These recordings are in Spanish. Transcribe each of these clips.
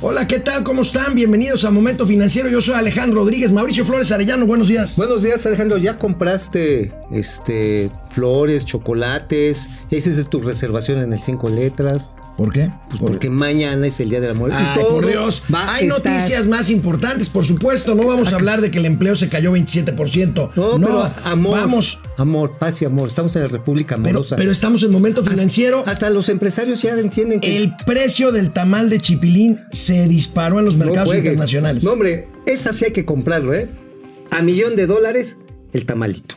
Hola, ¿qué tal? ¿Cómo están? Bienvenidos a Momento Financiero. Yo soy Alejandro Rodríguez, Mauricio Flores Arellano. Buenos días. Buenos días, Alejandro. ¿Ya compraste este flores, chocolates? ¿Ya hiciste tu reservación en el cinco letras? ¿Por qué? Pues porque mañana es el Día del Amor. Ay, por Dios. Hay noticias más importantes, por supuesto. No vamos a hablar de que el empleo se cayó 27%. No, no amor. Vamos. Amor, paz y amor. Estamos en la República Amorosa. Pero, estamos en momento financiero. Hasta, los empresarios ya entienden que. El precio del tamal de chipilín se disparó en los mercados internacionales. No, hombre, esa sí hay que comprarlo, ¿eh? A millón de dólares, el tamalito.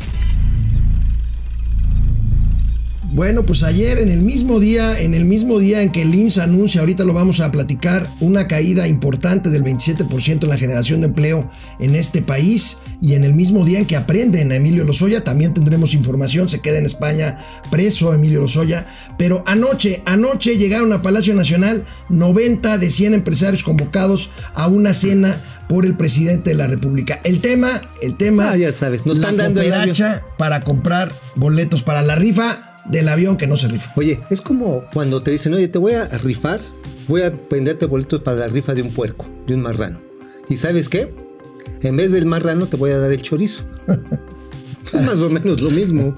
Bueno, pues ayer en el mismo día, en el mismo día en que el IMSS anuncia, ahorita lo vamos a platicar, una caída importante del 27% en la generación de empleo en este país y en el mismo día en que aprenden a Emilio Lozoya, también tendremos información, se queda en España preso Emilio Lozoya, pero anoche, anoche llegaron a Palacio Nacional 90 de 100 empresarios convocados a una cena por el presidente de la República. El tema, el tema, ah, ya sabes, nos la están dando para comprar boletos para la rifa del avión que no se rifa. Oye, es como cuando te dicen, oye, te voy a rifar, voy a venderte boletos para la rifa de un puerco, de un marrano. ¿Y sabes qué? En vez del marrano te voy a dar el chorizo. es más o menos lo mismo.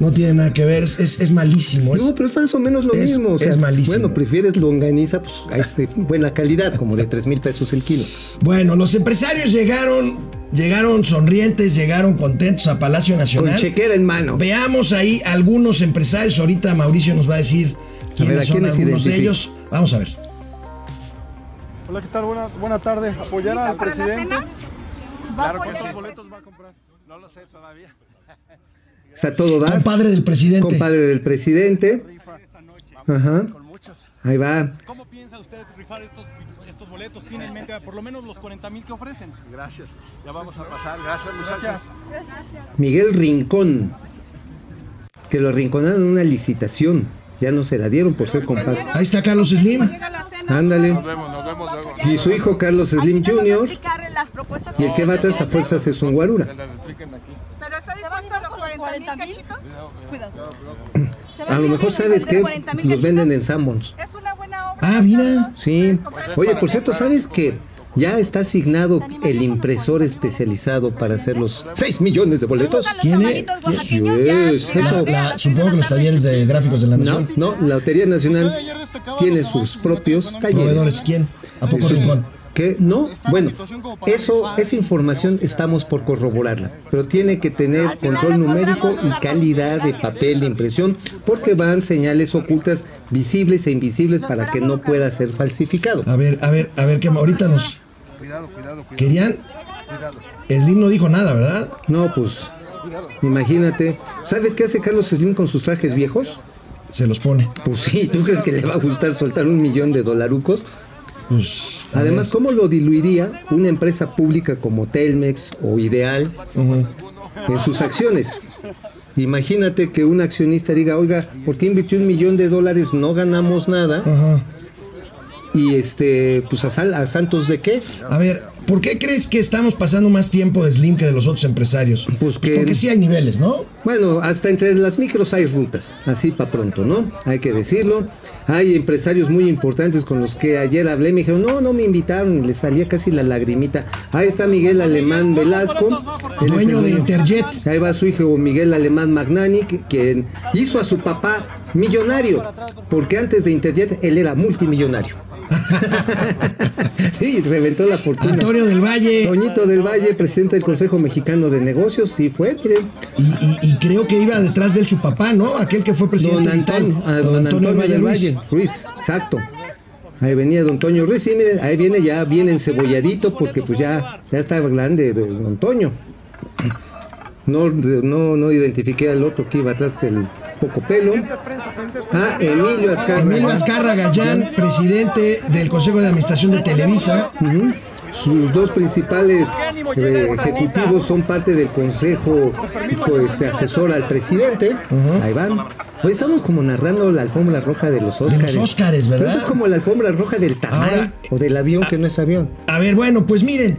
No tiene nada que ver, es, es, malísimo. no, pero es más o menos lo mismo. es malísimo. Bueno, prefieres longaniza, pues hay buena calidad, como de 3 mil pesos el kilo. Bueno, los empresarios llegaron, llegaron sonrientes, llegaron contentos a Palacio Nacional. Con chequera en mano. Veamos ahí algunos empresarios. Ahorita Mauricio nos va a decir quiénes son algunos de ellos. Vamos a ver. Hola, ¿qué tal? Buena, buena tarde. ¿Apoyar al presidente? Claro que sí. boletos va a comprar? No lo sé todavía. Está todo dar. Compadre del presidente. Compadre del presidente. Ajá. Con muchos. Ahí va. ¿Cómo piensa usted rifar estos, estos boletos? ¿Tiene en mente por lo menos los 40 mil que ofrecen? Gracias. Ya vamos a pasar. Gracias, muchachos. Gracias. Miguel Rincón. Que lo arrinconaron en una licitación. Ya no se la dieron por ser compadre. Ahí está Carlos Slim. Ándale. Nos vemos, nos vemos luego. Y su hijo Carlos Slim Jr. Y el que va atrás a fuerzas es un guarura. Se las expliquen aquí. ¿Pero está dispuesto a los 40 mil cachitos? A lo mejor sabes que los venden en Sanborns. Es una buena obra. Ah, mira. Sí. Oye, por cierto, ¿sabes que ya está asignado el impresor especializado para hacer los 6 millones de boletos? ¿Quién es? Yes, eso. La- supongo que los talleres de gráficos de la No, nación. no, la Lotería Nacional tiene sus propios talleres. Proveedores, ¿quién? ¿A poco Sí. Rincón? ¿Qué? No, bueno, eso, esa información estamos por corroborarla, pero tiene que tener control numérico y calidad de papel de impresión, porque van señales ocultas visibles e invisibles para que no pueda ser falsificado. A ver, a ver, a ver, que ahorita nos Cuidado, cuidado, cuidado. querían. cuidado. Slim no dijo nada, ¿verdad? No, pues, imagínate. ¿Sabes qué hace Carlos Slim con sus trajes viejos? Se los pone. Pues sí, ¿tú crees que le va a gustar soltar un millón de dolarucos? Pues, Además, ver. ¿cómo lo diluiría una empresa pública como Telmex o Ideal en sus acciones? Imagínate que un accionista diga, oiga, ¿por qué invirtió un millón de dólares? No ganamos nada. Y este, pues a, Sal- a Santos de qué? A ver, ¿por qué crees que estamos pasando más tiempo de Slim que de los otros empresarios? Pues que- porque sí hay niveles, ¿no? Bueno, hasta entre las micros hay rutas, así para pronto, ¿no? Hay que decirlo. Hay empresarios muy importantes con los que ayer hablé, me dijeron, no, no me invitaron, y les salía casi la lagrimita. Ahí está Miguel Alemán Velasco, es Dueño el de Interjet. Ahí va su hijo Miguel Alemán Magnani, que- quien hizo a su papá millonario, porque antes de Interjet él era multimillonario. sí, reventó la fortuna. Antonio del Valle. Toñito del Valle, presidente del Consejo Mexicano de Negocios, sí fue. Y, y- y creo que iba detrás de él su papá, ¿no? Aquel que fue Don presidente Antonio, vital, a don Antonio del Valle Ruiz. Ruiz, exacto. Ahí venía Don Toño Ruiz, sí, miren, ahí viene ya bien encebolladito porque pues ya, ya está grande Don Toño. No, no, no identifiqué al otro que iba atrás del poco pelo. Ah, Emilio Azcárraga. Emilio Azcarra Gallán, presidente del Consejo de Administración de Televisa. Sus dos principales eh, ejecutivos son parte del consejo pues, este, asesor al presidente. Ahí van. Hoy estamos como narrando la alfombra roja de los Óscares. Óscares, ¿verdad? Pero eso es como la alfombra roja del tamal Ahora- o del avión que no es avión. A ver, bueno, pues miren,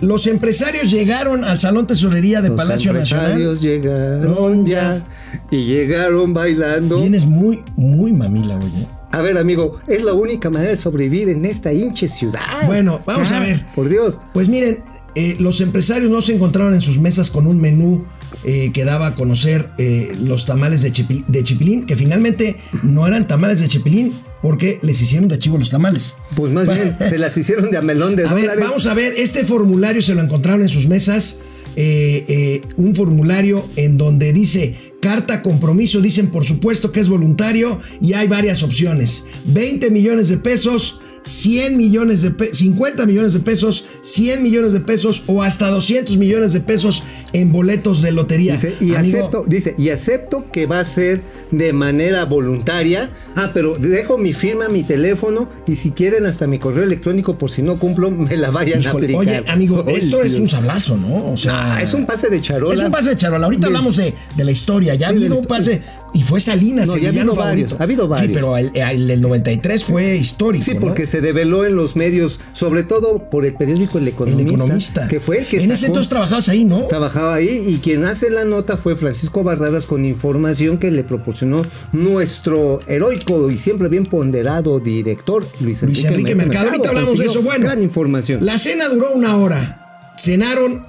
los empresarios llegaron al Salón Tesorería de Los Palacio Nacional. empresarios llegaron ya y llegaron bailando. Vienes muy, muy mamila, oye. A ver, amigo, es la única manera de sobrevivir en esta hinche ciudad. Bueno, vamos a ver. Por Dios. Pues miren, eh, los empresarios no se encontraron en sus mesas con un menú eh, que daba a conocer eh, los tamales de, chipi- de chipilín, que finalmente no eran tamales de chipilín porque les hicieron de chivo los tamales. Pues más bien, se las hicieron de a melón de A ver, dólares. vamos a ver, este formulario se lo encontraron en sus mesas. eh, eh, un formulario en donde dice carta compromiso, dicen por supuesto que es voluntario y hay varias opciones. 20 millones de pesos, 100 millones de pesos, 50 millones de pesos, 100 millones de pesos o hasta 200 millones de pesos en boletos de lotería. Dice, y Amigo, acepto, dice, y acepto que va a ser de manera voluntaria. Ah, pero dejo mi firma, mi teléfono y si quieren hasta mi correo electrónico por si no cumplo, me la vayan híjole, a aplicar. oye, amigo, esto es un sablazo, ¿no? O sea, Ah, es un pase de charola. Es un pase de charola. Ahorita Bien. hablamos de, de la historia. Ya Sí, habido un pase. Y fue Salinas, No, el ha villano habido varios, favorito. ha habido varios. Sí, pero el, el del 93 fue histórico. Sí, ¿no? porque se develó en los medios, sobre todo por el periódico El El Economista. economista. Que fue el que En ese entonces trabajabas ahí, ¿no? Trabajaba ahí y quien hace la nota fue Francisco Barradas con información que le proporcionó nuestro heroico y siempre bien ponderado director Luis Enrique, Luis Enrique Mercado. Ahorita hablamos de eso. Bueno, gran información. La cena duró una hora. Cenaron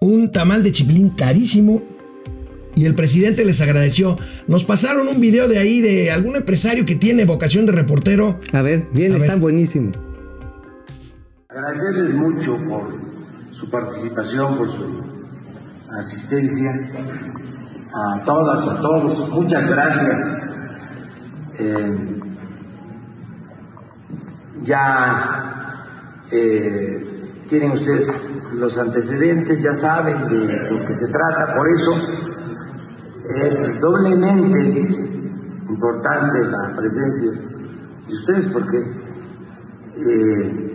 un tamal de chipilín carísimo. Y el presidente les agradeció. Nos pasaron un video de ahí de algún empresario que tiene vocación de reportero. A ver, bien, están buenísimos. Agradecerles mucho por su participación, por su asistencia. A todas, a todos, muchas gracias. Eh, ya eh, tienen ustedes los antecedentes, ya saben de lo que se trata, por eso es doblemente importante la presencia de ustedes porque eh,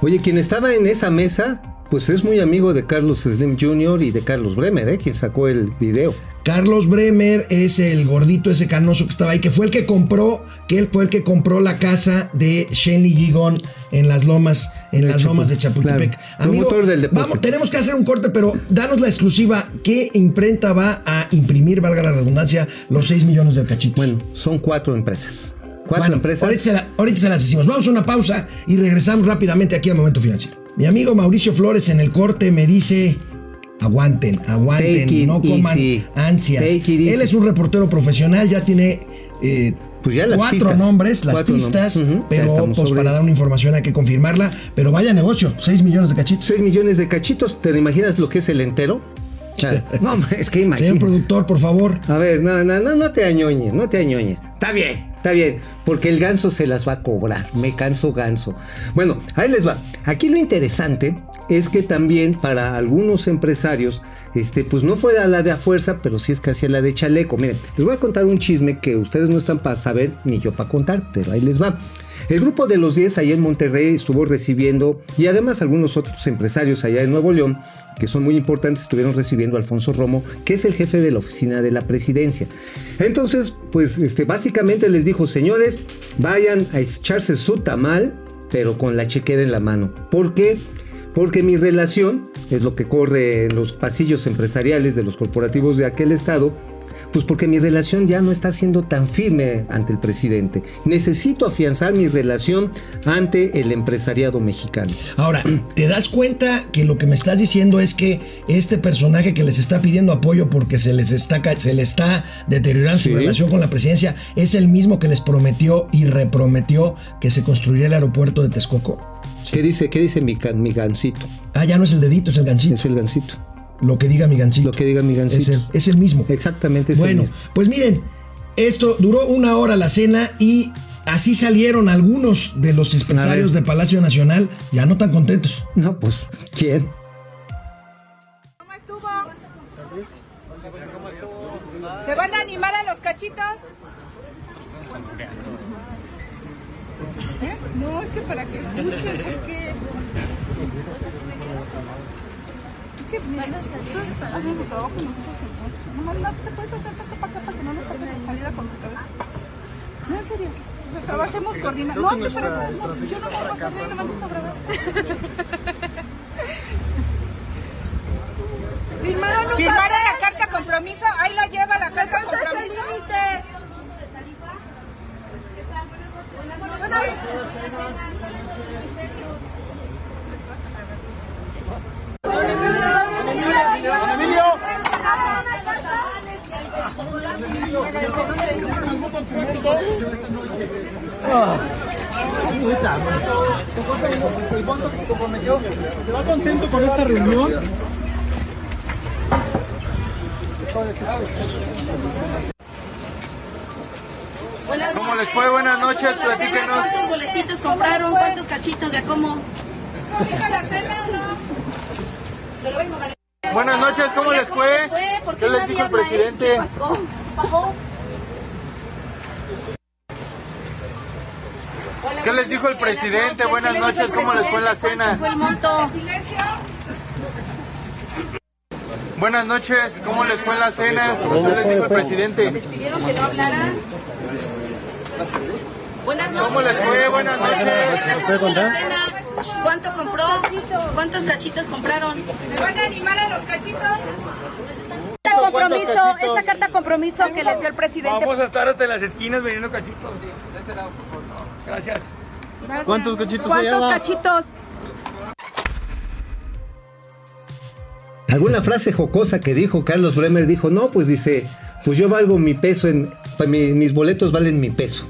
Oye, quien estaba en esa mesa, pues es muy amigo de Carlos Slim Jr. y de Carlos Bremer, ¿eh? quien sacó el video. Carlos Bremer es el gordito ese canoso que estaba ahí, que fue el que compró, que él fue el que compró la casa de Shenley Gigón en las lomas, en De las lomas de Chapultepec, claro. Promotor del vamos, tenemos que hacer un corte, pero danos la exclusiva. ¿Qué imprenta va a imprimir, valga la redundancia, los 6 millones de cachitos? Bueno, son cuatro empresas. Cuatro Bueno, empresas. Ahorita se, la- ahorita se las decimos. Vamos a una pausa y regresamos rápidamente aquí a Momento Financiero. Mi amigo Mauricio Flores en el corte me dice. Aguanten, aguanten, no coman easy. ansias. Él es un reportero profesional, ya tiene eh, Pues ya las cuatro pistas. nombres, las Cuatro pistas, nombres. Pero pues, para dar una información hay que confirmarla. Pero vaya negocio, 6 millones de cachitos. 6 millones de cachitos. ¿Te imaginas lo que es el entero? No, es que Señor imagínate. productor, por favor. A ver, no, no, no, no te añoñes, no te añoñes. Está bien, está bien, porque el ganso se las va a cobrar. Me canso ganso. Bueno, ahí les va. Aquí lo interesante es que también para algunos empresarios, este, pues no fue a la de a fuerza, pero sí es casi a la de chaleco. Miren, les voy a contar un chisme que ustedes no están para saber ni yo para contar, pero ahí les va. El grupo de los 10 allá en Monterrey estuvo recibiendo, y además algunos otros empresarios allá en Nuevo León, que son muy importantes, estuvieron recibiendo a Alfonso Romo, que es el jefe de la oficina de la presidencia. Entonces, pues este, básicamente les dijo, señores, vayan a echarse su tamal, pero con la chequera en la mano. ¿Por qué? Porque mi relación, es lo que corre en los pasillos empresariales de los corporativos de aquel estado, pues porque mi relación ya no está siendo tan firme ante el presidente. Necesito afianzar mi relación ante el empresariado mexicano. Ahora, ¿te das cuenta que lo que me estás diciendo es que este personaje que les está pidiendo apoyo porque se les está, se le está deteriorando su relación con la presidencia es el mismo que les prometió y reprometió que se construiría el aeropuerto de Texcoco? ¿Qué dice, qué dice mi, mi gancito? Ah, ya no es el dedito, es el gancito. Es el gancito. Lo que diga mi gancito. Lo que diga mi gancito. Es el, es el mismo. Exactamente. es el Bueno, mismo. pues miren, esto duró una hora la cena y así salieron algunos de los empresarios de Palacio Nacional ya no tan contentos. No, pues, ¿quién? ¿Cómo estuvo? ¿Se van a animar a los cachitos? ¿Eh? No, es que para que escuchen, porque... Que, mira, ustedes hacen su trabajo y nosotros. Nomás no te puedes hacer tanto para acá para que no nos tapen la salida con tu cabeza. No, en serio. Sea, trabajemos coordinados. No, es que para... No, yo no puedo hacer, nomás esto grabar. Firmaron, Firmaron la carta compromiso, ahí la lleva la carta compromiso. ¿Se va contento con esta reunión? ¿Cómo les fue? Buenas noches, platíquenos. ¿Cuántos boletitos compraron? ¿Cuántos cachitos de cómo? Buenas noches, ¿cómo les fue? ¿Por ¿Qué les dijo el presidente? ¿Qué pasó? ¿Qué les dijo el presidente? Buenas ¿Qué les dijo noches, ¿cómo les fue la cena? ¿Cuánto fue el monto? Buenas noches, ¿cómo les fue la cena? ¿Qué les dijo el presidente? ¿Les pidieron que no hablara? Buenas noches. ¿Cómo les fue? Buenas noches. ¿Cuánto compró? ¿Cuántos cachitos compraron? ¿Se van a animar a los cachitos? compromiso, esta carta compromiso que les dio el presidente. Vamos a estar hasta las esquinas vendiendo cachitos. Gracias. ¿Cuántos cachitos ¿Cuántos cachitos? Alguna frase jocosa que dijo Carlos Bremer dijo, no, pues dice, pues yo valgo mi peso en, pues mi- mis boletos valen mi peso.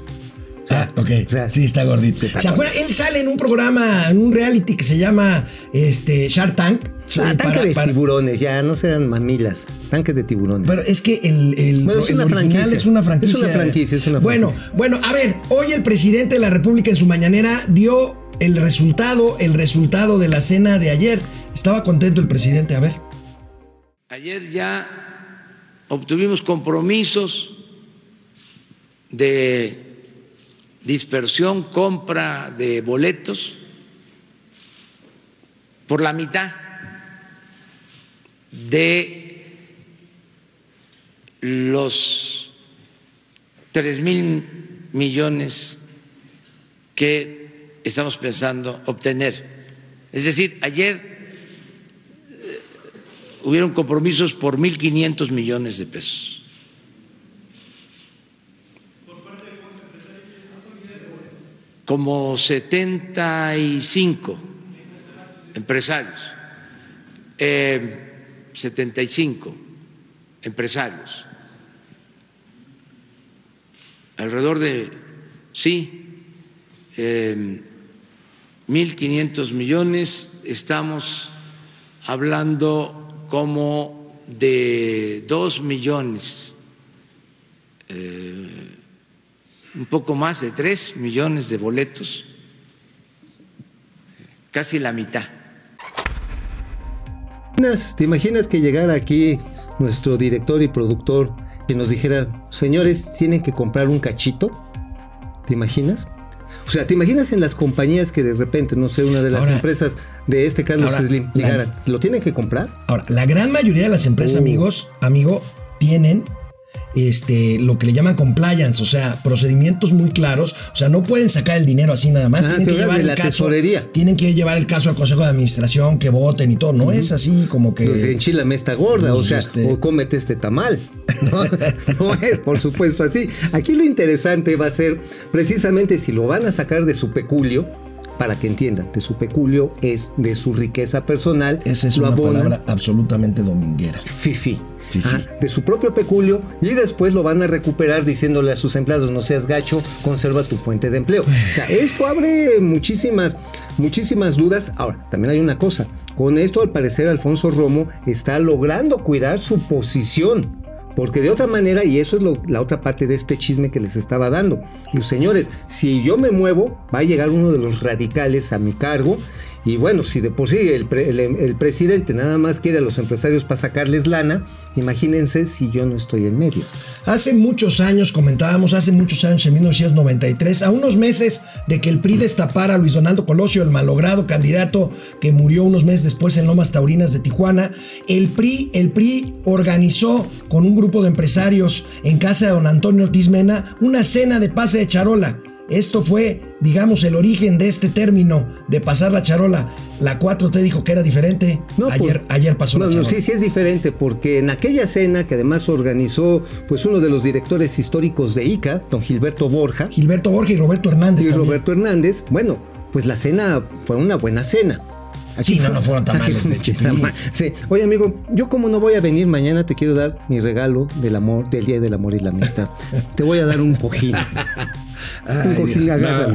Ah, ok. o sea, sí, está gordito. sí está ¿Se acuerdan? Él sale en un programa, en un reality que se llama este, Shark Tank. Ah, tanque para- de para- tiburones, ya no sean mamilas, tanques de tiburones. Pero es que el, el, Bueno, es el una original es una franquicia. Es una franquicia, es una Bueno, franquicia. bueno, a ver, hoy el presidente de la República en su mañanera dio el resultado, el resultado de la cena de ayer. Estaba contento el presidente, a ver. Ayer ya obtuvimos compromisos de dispersión, compra de boletos por la mitad de los tres mil millones que estamos pensando obtener. Es decir, ayer hubieron compromisos por 1.500 millones de pesos. Como 75 empresarios, eh, 75 empresarios, alrededor de, sí, eh, 1.500 millones, estamos hablando como de dos millones, eh, un poco más de tres millones de boletos, casi la mitad. ¿Te imaginas que llegara aquí nuestro director y productor y nos dijera, señores, tienen que comprar un cachito? ¿Te imaginas? O sea, ¿te imaginas en las compañías que de repente, no sé, una de las Ahora- empresas de este Carlos ahora, Slim la- llegara, ¿lo tienen que comprar? Ahora, la gran mayoría de las empresas, Uh. amigos, amigo, tienen este, lo que le llaman compliance, o sea, procedimientos muy claros. O sea, no pueden sacar el dinero así nada más. Ah, tienen que llevar el la caso. tesorería. Tienen que llevar el caso al Consejo de Administración, que voten y todo. No es así como que. Enchilame esta gorda, pues, o sea, este- o cómete este tamal. No, no es, por supuesto, así. Aquí lo interesante va a ser precisamente si lo van a sacar de su peculio, para que entiendan, de su peculio es de su riqueza personal. Esa es lo una abonan palabra absolutamente dominguera. fifi. Ah, de su propio peculio y después lo van a recuperar diciéndole a sus empleados no seas gacho, conserva tu fuente de empleo. O sea, esto abre muchísimas, muchísimas dudas. Ahora, también hay una cosa, con esto al parecer Alfonso Romo está logrando cuidar su posición. Porque de otra manera, y eso es lo- la otra parte de este chisme que les estaba dando, los señores, si yo me muevo, va a llegar uno de los radicales a mi cargo Y bueno, si de por sí el, pre- el- el presidente nada más quiere a los empresarios para sacarles lana, imagínense si yo no estoy en medio. Hace muchos años, comentábamos, hace muchos años, en 1993, a unos meses de que el PRI destapara a Luis Donaldo Colosio, el malogrado candidato que murió unos meses después en Lomas Taurinas de Tijuana, el PRI, el PRI organizó con un grupo de empresarios en casa de don Antonio Ortiz Mena una cena de pase de charola. Esto fue, digamos, el origen de este término de pasar la charola. La 4T dijo que era diferente. ayer, ayer pasó la charola. sí, sí es diferente, porque en aquella cena que además organizó pues uno de los directores históricos de ICA, don Gilberto Borja. Gilberto Borja y Roberto Hernández. Y también. Roberto Hernández, bueno, pues la cena fue una buena cena. Sí, no, no fueron tamales de chipilín. Sí. Oye, amigo, yo como no voy a venir mañana, te quiero dar mi regalo del amor, del Día del Amor y la Amistad. te voy a dar un cojín.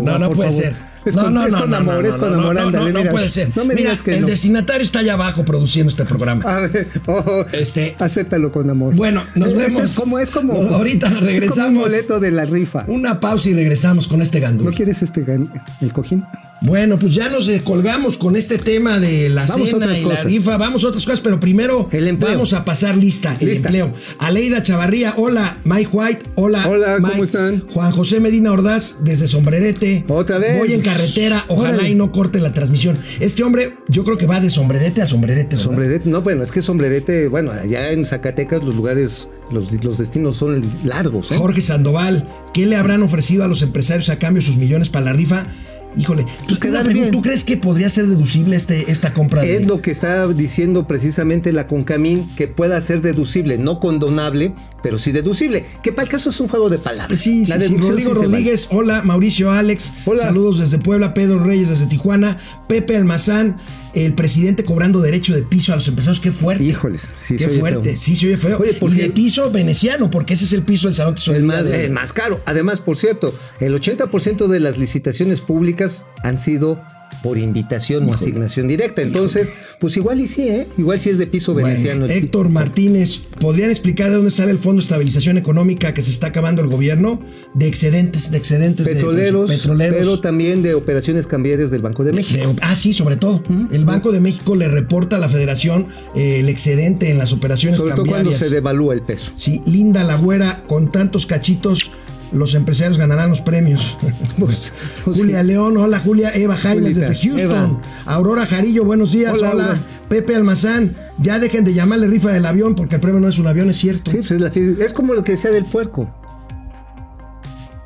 no, no, puede favor. ser. Es no, con, no, es no, con no, amor, no, es con no, amor, no, no, ándale, no, mira. puede ser. No me Mira, digas que el no. destinatario está allá abajo produciendo este programa. A ver, ojo, Este, acéptalo con amor. Bueno, nos vemos. Es como, es como. Ahorita Es como un regresamos. boleto de la rifa. Una pausa y regresamos con este gandul. ¿No quieres este gan- el cojín? Bueno, pues ya nos eh, colgamos con este tema de la Vamos cena y la rifa. Vamos a otras cosas, pero primero El empleo. vamos a pasar lista, el Lista. empleo. Aleida Chavarría, hola. Mike White, hola. Hola, ¿cómo están? Juan José Medina Ordaz, desde Sombrerete. Otra vez. Voy en carretera, ojalá Órale. y no corte la transmisión. Este hombre, yo creo que va de Sombrerete a Sombrerete. ¿verdad? Sombrerete, no, bueno, es que sombrerete, bueno, allá en Zacatecas los lugares, los, los destinos son largos. ¿eh? Jorge Sandoval, ¿qué le habrán ofrecido a los empresarios a cambio de sus millones para la rifa? Híjole, ¿tú, quedar una pregunta, bien. ¿tú crees que podría ser deducible este, esta compra? de- Es lo que está diciendo precisamente la Concamín, que pueda ser deducible, no condonable, pero sí deducible. Que para el caso es un juego de palabras. Pues Sí, sí, La sí. Rodrigo sí se vale. Rodríguez, hola, Mauricio Alex, Hola. saludos desde Puebla, Pedro Reyes desde Tijuana, Pepe Almazán, el presidente cobrando derecho de piso a los empresarios, qué fuerte. Híjoles, sí, qué se oye fuerte, feo. sí se oye feo. Oye, ¿por y de piso veneciano, porque ese es el piso del salón de El más, de- el más caro. Además, por cierto, el 80% de las licitaciones públicas han sido por invitación o asignación directa. Entonces, pues igual y sí, ¿eh? Igual sí es de piso Bueno, veneciano. Héctor Martínez, ¿podrían explicar de dónde sale el Fondo de Estabilización Económica que se está acabando el gobierno? De excedentes, de excedentes de petroleros, presu- petroleros. pero también de operaciones cambiarias del Banco de México. De- ah, sí, sobre todo. El Banco de México le reporta a la Federación eh, el excedente en las operaciones Sobre todo cuando cambiarias. se devalúa el peso. Sí, Linda Lagüera, con tantos cachitos, los empresarios ganarán los premios. Pues, Julia León, hola Julia, Eva Jaimes Julita, desde Houston. Eva. Aurora Jarillo, buenos días, Hola. Pepe Almazán, ya dejen de llamarle rifa del avión porque el premio no es un avión, es cierto. Sí, pues es, la es como lo que decía del puerco.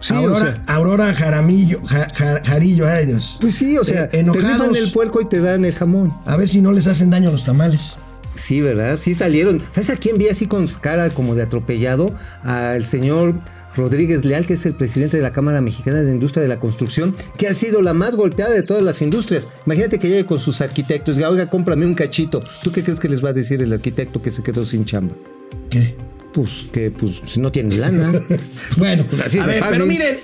Sí, Aurora, o sea, Aurora Jaramillo, Ja- Ja- Jarillo, ay Dios. pues sí, o sea, Eh, te rifan el puerco y te dan el jamón. A ver si no les hacen daño los tamales. Sí, ¿verdad? Sí salieron. ¿Sabes a quién vi así con cara como de atropellado? Al señor Rodríguez Leal, que es el presidente de la Cámara Mexicana de la Industria de la Construcción, que ha sido la más golpeada de todas las industrias. Imagínate que llegue con sus arquitectos y diga, oiga, cómprame un cachito. ¿Tú qué crees que les va a decir el arquitecto que se quedó sin chamba? ¿Qué? Pues que pues no tiene lana. Bueno, Así a de ver, fácil. pero miren,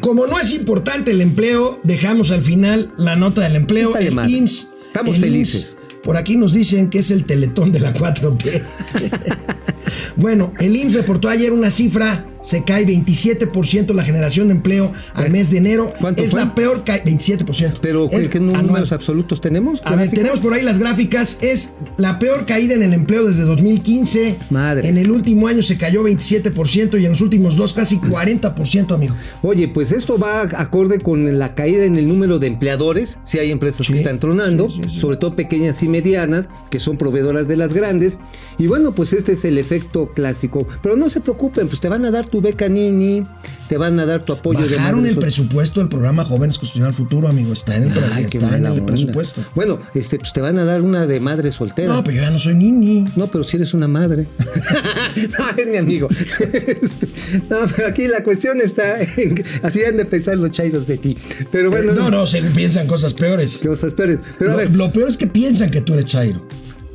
como no es importante el empleo, dejamos al final la nota del empleo. Está de el. IMSS. Estamos el felices. IMSS, por aquí nos dicen que es el teletón de la 4T. bueno, el IMSS reportó ayer una cifra, se cae 27% la generación de empleo al mes de enero. ¿Cuánto es fue? la peor caída, 27%. Pero Es ¿qué números anual. absolutos tenemos? A ver, tenemos por ahí las gráficas. Es la peor caída en el empleo desde 2015. Madres. En el último año se cayó 27% y en los últimos dos casi 40%, amigo. Oye, pues esto va acorde con la caída en el número de empleadores. Si hay empresas Sí, que están tronando, sí, sí, sí. sobre todo pequeñas y medianas, que son proveedoras de las grandes. Y bueno, pues este es el efecto clásico. Pero no se preocupen, pues te van a dar tu beca Nini, te van a dar tu apoyo de Bajaron madres el presupuesto del programa Jóvenes Construyendo el Futuro, amigo. Está en el, Ay, está en el presupuesto. Bueno, este, pues te van a dar una de madre soltera. No, pero yo ya no soy nini. No, pero si eres una madre. no, es mi amigo. no, pero aquí la cuestión está en así han de pensar los chairos de ti. Pero bueno, Eh, no, no, se piensan cosas peores. Cosas peores. Pero a Lo, ver, lo peor es que piensan que tú eres Chairo.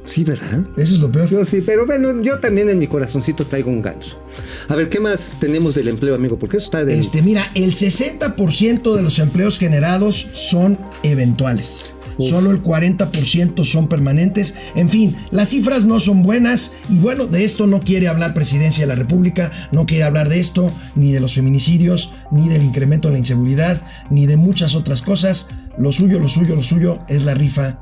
Sí, ¿verdad? Eso es lo peor. Yo sí, pero bueno, yo también en mi corazoncito traigo un ganso. A ver, ¿qué más tenemos del empleo, amigo? Porque eso está de... Este, mira, el 60% de los empleos generados son eventuales. Uf. Solo el 40% son permanentes. En fin, las cifras no son buenas y bueno, de esto no quiere hablar Presidencia de la República, no quiere hablar de esto, ni de los feminicidios, ni del incremento en la inseguridad, ni de muchas otras cosas. lo suyo, lo suyo, lo suyo es la rifa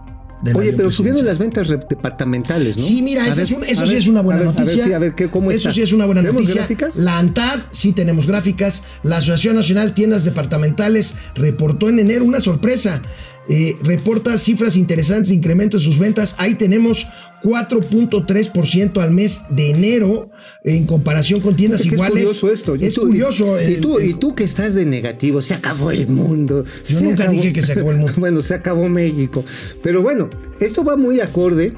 Oye, pero subieron las ventas departamentales, ¿no? Sí, mira, A ese ver, es un- eso a sí ver, es una buena a ver, a ver, noticia. A ver, ¿qué, ¿cómo Eso está? sí es una buena ¿Tenemos noticia. gráficas? La ANTAD, sí tenemos gráficas. La Asociación Nacional Tiendas Departamentales reportó en enero una sorpresa. Eh, reporta cifras interesantes de incremento en sus ventas. Ahí tenemos 4.3% al mes de enero en comparación con tiendas iguales. Es curioso esto. Es tú- curioso. Y, el- tú, el- y tú que estás de negativo, se acabó el mundo. Yo se nunca dije que se acabó el mundo. bueno, se acabó México. Pero bueno, esto va muy acorde.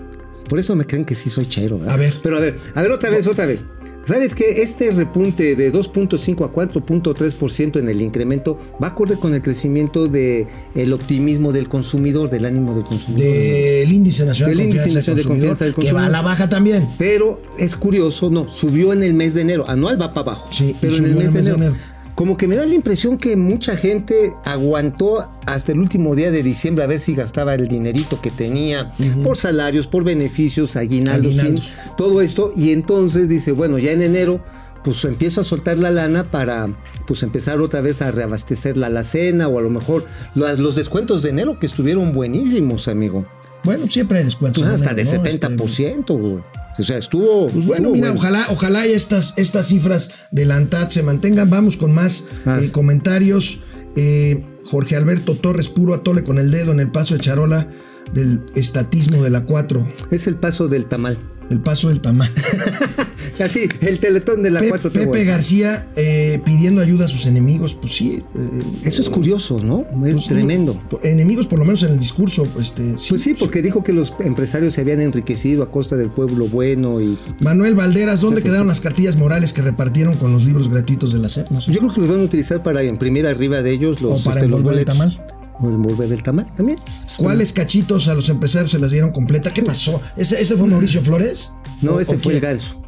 Por eso me creen que sí soy chero. ¿verdad? A ver. Pero a ver, a ver otra vez, otra vez. ¿Sabes qué? Este repunte de 2.5 a 4.3% en el incremento va acorde con el crecimiento del el optimismo del consumidor, del ánimo del consumidor. del índice nacional Del de índice confianza, nacional de del consumidor, confianza del que va a consumidor. la baja también. Pero es curioso, no, subió en el mes de enero. Anual va para abajo. Sí, pero en el mes, de, enero. Como que me da la impresión que mucha gente aguantó hasta el último día de diciembre a ver si gastaba el dinerito que tenía por salarios, por beneficios, aguinaldos, Aguinaldos. fin, todo esto. Y entonces dice, bueno, ya en enero pues empiezo a soltar la lana para pues empezar otra vez a reabastecer la alacena o a lo mejor los descuentos de enero que estuvieron buenísimos, amigo. Bueno, siempre hay descuentos. Pues hasta ¿no? de Este, 70%, güey. O sea, estuvo. Pues bueno, mira, ojalá, ojalá estas, estas cifras de la ANTAD se mantengan. Vamos con más Más. eh, comentarios. Eh, Jorge Alberto Torres, puro atole con el dedo en el paso de Charola del estatismo de la 4, Es el paso del tamal. El paso del tamal. Así, el teletón de la Pe- 4 Pepe García eh, pidiendo ayuda a sus enemigos, pues sí. eh, Eso es curioso, ¿no? Es pues, tremendo. no, enemigos, por lo menos en el discurso, este, sí. Pues sí, porque dijo que los empresarios se habían enriquecido a costa del pueblo bueno y Manuel Valderas, ¿dónde quedaron sí. las cartillas morales que repartieron con los libros gratuitos de la SEP? No sé. yo creo que los van a utilizar para imprimir arriba de ellos los, O para este, los el tamal. O envolver el tamal también. ¿Cuáles cachitos a los empresarios se las dieron completa? ¿Qué pasó? ¿Ese, ese fue Mauricio Flores? No, ¿O- ese fue el ganso.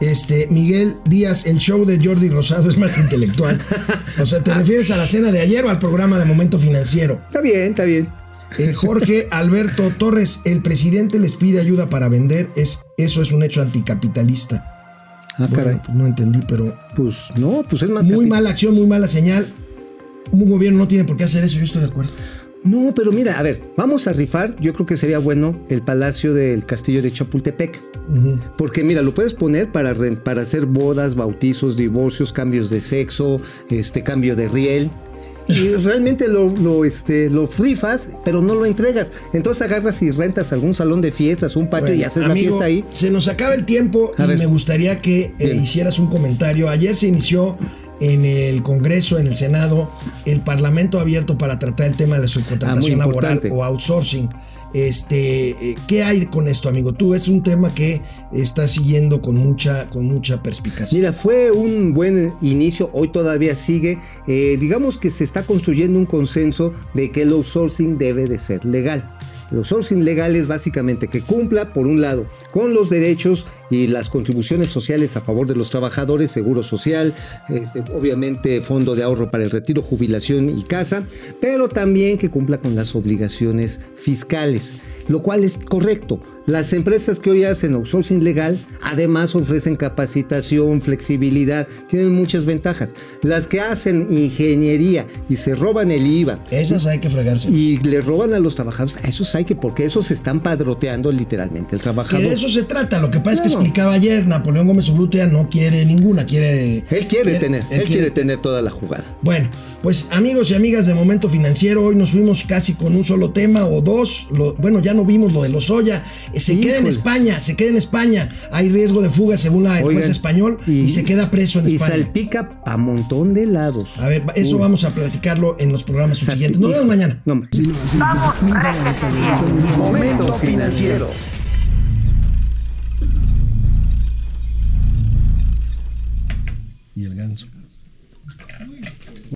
Este, Miguel Díaz, el show de Jordi Rosado es más intelectual. O sea, ¿te refieres a la cena de ayer o al programa de Momento Financiero? Está bien, está bien. Eh, Jorge Alberto Torres, el presidente les pide ayuda para vender, es, eso es un hecho anticapitalista. Ah, Bueno, caray. pues no entendí, pero Pues no, pues es más muy mala acción, muy mala señal. Un gobierno no tiene por qué hacer eso, yo estoy de acuerdo. No, pero mira, a ver, vamos a rifar. Yo creo que sería bueno el palacio del castillo de Chapultepec. Porque mira, lo puedes poner para, para hacer bodas, bautizos, divorcios, cambios de sexo, este cambio de riel. Y realmente lo, lo, este, lo rifas, pero no lo entregas. Entonces agarras y rentas algún salón de fiestas, un patio y haces la fiesta ahí. Se nos acaba el tiempo A y ver. me gustaría que eh, hicieras un comentario. Ayer se inició en el Congreso, en el Senado, el Parlamento abierto para tratar el tema de la subcontratación Ah, muy laboral o outsourcing. Este, eh, ¿qué hay con esto, amigo? Tú es un tema que estás siguiendo con mucha, con mucha perspicacia. Mira, fue un buen inicio, hoy todavía sigue. Eh, digamos que se está construyendo un consenso de que el outsourcing debe de ser legal. El outsourcing legal es básicamente que cumpla, por un lado, con los derechos y las contribuciones sociales a favor de los trabajadores, seguro social, este, obviamente fondo de ahorro para el retiro, jubilación y casa, pero también que cumpla con las obligaciones fiscales, lo cual es correcto. Las empresas que hoy hacen outsourcing legal además ofrecen capacitación, flexibilidad, tienen muchas ventajas. Las que hacen ingeniería y se roban el IVA Esas hay que fregarse. y le roban a los trabajadores, a esos hay que, porque esos están padroteando literalmente el trabajador. de eso se trata. Lo que pasa es que explicaba ayer, Napoleón Gómez Urrutia no quiere ninguna, quiere. Él quiere tener, él, quiere- quiere tener toda la jugada. Bueno, pues amigos y amigas de Momento Financiero, hoy nos fuimos casi con un solo tema o dos. Lo- bueno, ya no vimos lo de Lozoya. Eh, Se queda en Híjole. España, se queda en España. Hay riesgo de fuga según la, el Oigan, juez español y, se queda preso en y España. salpica a montón de lados. A ver, eso Uy. vamos a platicarlo en los programas subsiguientes. Nos vemos mañana. No, hombre. Momento financiero. Y el ganso.